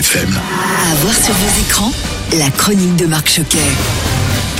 FM. À voir sur vos écrans, la chronique de Marc Choquet.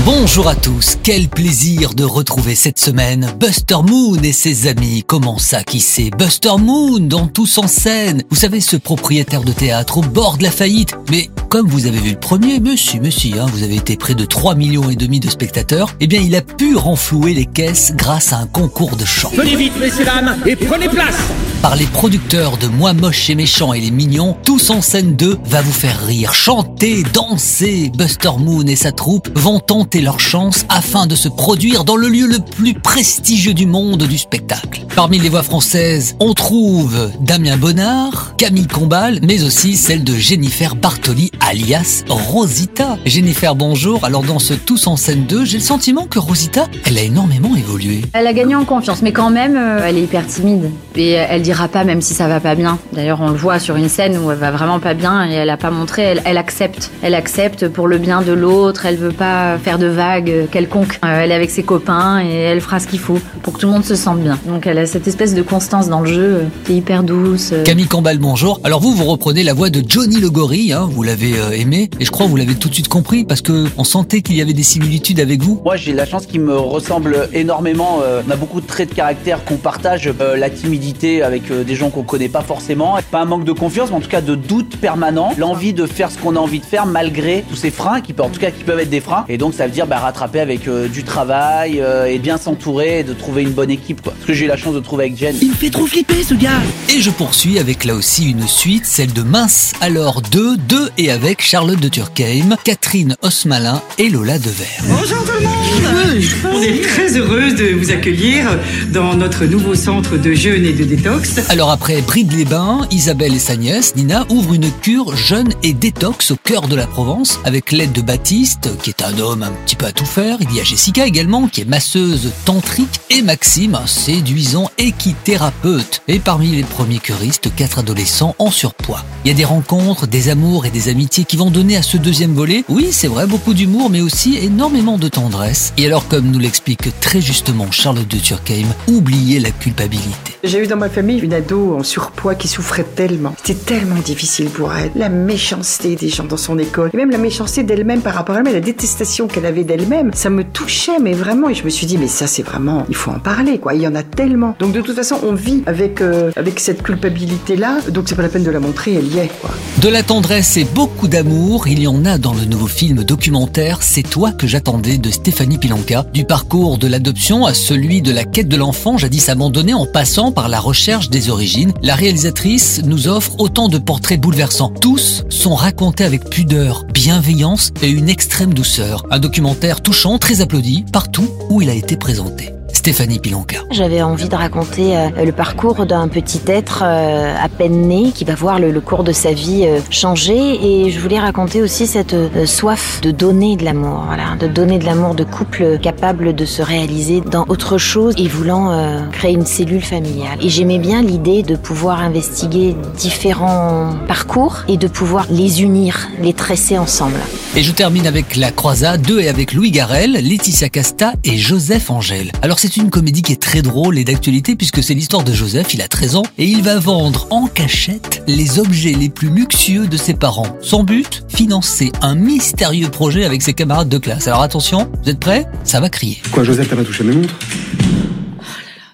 Bonjour à tous, quel plaisir de retrouver cette semaine Buster Moon et ses amis. Comment ça, qui c'est Buster Moon dans Tous en scène. Vous savez, ce propriétaire de théâtre au bord de la faillite. Mais comme vous avez vu le premier, monsieur, monsieur, hein, vous avez été près de 3 millions et demi de spectateurs, eh bien il a pu renflouer les caisses grâce à un concours de chant. Venez vite, messieurs, dames, et prenez place Par les producteurs de Moi moche et méchant et les mignons, Tous en scène 2 va vous faire rire, chanter, danser. Buster Moon et sa troupe vont tenter leur chance afin de se produire dans le lieu le plus prestigieux du monde du spectacle. Parmi les voix françaises, on trouve Damien Bonnard, Camille Combal, mais aussi celle de Jennifer Bartoli alias Rosita. Jennifer, bonjour. Alors dans ce Tous en scène 2, j'ai le sentiment que Rosita, elle a énormément évolué. Elle a gagné en confiance, mais quand même, euh, elle est hyper timide. Et euh, elle dira pas même si ça va pas bien. D'ailleurs, on le voit sur une scène où elle va vraiment pas bien et elle a pas montré. Elle, elle accepte. Elle accepte pour le bien de l'autre. Elle veut pas faire de vagues quelconques. Euh, elle est avec ses copains et elle fera ce qu'il faut pour que tout le monde se sente bien. Donc elle a cette espèce de constance dans le jeu euh, qui est hyper douce. Camille Combal, bonjour. Alors vous, vous reprenez la voix de Johnny le gorille, hein, vous l'avez aimé, et je crois que vous l'avez tout de suite compris, parce que on sentait qu'il y avait des similitudes avec vous. Moi, j'ai la chance qu'il me ressemble énormément. Euh, on a beaucoup de traits de caractère qu'on partage. Euh, la timidité avec euh, des gens qu'on connaît pas forcément. Pas un manque de confiance, mais en tout cas de doute permanent. L'envie de faire ce qu'on a envie de faire malgré tous ces freins, qui peuvent, en tout cas, qui peuvent être des freins. Et donc, ça veut dire bah, rattraper avec euh, du travail euh, et bien s'entourer et de trouver une bonne équipe. Quoi. Ce que j'ai eu la chance de trouver avec Jen. Il me fait trop flipper, ce gars Et je poursuis avec là aussi une suite, celle de Mince alors 2, 2 et avec Charlotte de Turckheim, Catherine Osmalin et Lola Devers. Bonjour tout le monde On est très heureuse de vous accueillir dans notre nouveau centre de jeûne et de détox. Alors après Bride-les-Bains, Isabelle et sa nièce, Nina, ouvrent une cure jeune et détox au cœur de la Provence avec l'aide de Baptiste, qui est un homme un petit peu à tout faire. Il y a Jessica également, qui est masseuse tantrique, et Maxime, un séduisant équithérapeute. Et parmi les premiers curistes, quatre adolescents en surpoids. Il y a des rencontres, des amours et des amitiés qui vont donner à ce deuxième volet, oui c'est vrai, beaucoup d'humour, mais aussi énormément de tendresse. Et alors comme nous l'explique très justement Charlotte de Turckheim, oubliez la culpabilité. J'ai eu dans ma famille une ado en surpoids qui souffrait tellement. C'était tellement difficile pour elle. La méchanceté des gens dans son école, et même la méchanceté d'elle-même par rapport à elle-même, la détestation qu'elle avait d'elle-même, ça me touchait, mais vraiment. Et je me suis dit, mais ça c'est vraiment, il faut en parler, quoi. Il y en a tellement. Donc de toute façon, on vit avec euh, avec cette culpabilité-là. Donc c'est pas la peine de la montrer, elle y est, quoi. De la tendresse et beaucoup d'amour, il y en a dans le nouveau film documentaire C'est toi que j'attendais de Stéphanie Pilanka, du parcours de l'adoption à celui de la quête de l'enfant jadis abandonné en passant par la recherche des origines. La réalisatrice nous offre autant de portraits bouleversants. Tous sont racontés avec pudeur, bienveillance et une extrême douceur. Un documentaire touchant, très applaudi, partout où il a été présenté. Stéphanie Pilanka. J'avais envie de raconter euh, le parcours d'un petit être euh, à peine né qui va voir le, le cours de sa vie euh, changer et je voulais raconter aussi cette soif de donner de l'amour, voilà, de donner de l'amour de couple capable de se réaliser dans autre chose et voulant créer une cellule familiale. Et j'aimais bien l'idée de pouvoir investiguer différents parcours et de pouvoir les unir, les tresser ensemble. Et je termine avec La Croisade 2 et avec Louis Garrel, Laetitia Casta et Joseph Angèle. Alors c'est une comédie qui est très drôle et d'actualité puisque c'est l'histoire de Joseph, il a 13 ans et il va vendre en cachette les objets les plus luxueux de ses parents. Son but? Financer un mystérieux projet avec ses camarades de classe. Alors attention, vous êtes prêts? Ça va crier. Quoi, Joseph, t'as pas touché mes montres?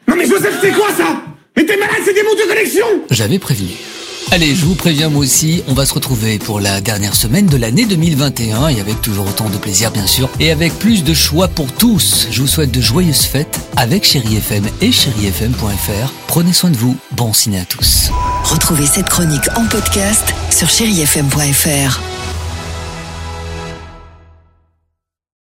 Non mais Joseph, c'est quoi ça? Mais t'es malade, c'est des montres de collection J'avais prévenu. Allez, je vous préviens moi aussi, on va se retrouver pour la dernière semaine de l'année 2021 et avec toujours autant de plaisir bien sûr et avec plus de choix pour tous. Je vous souhaite de joyeuses fêtes avec Chéri FM et chérifm.fr. Prenez soin de vous, bon ciné à tous. Retrouvez cette chronique en podcast sur chérifm.fr.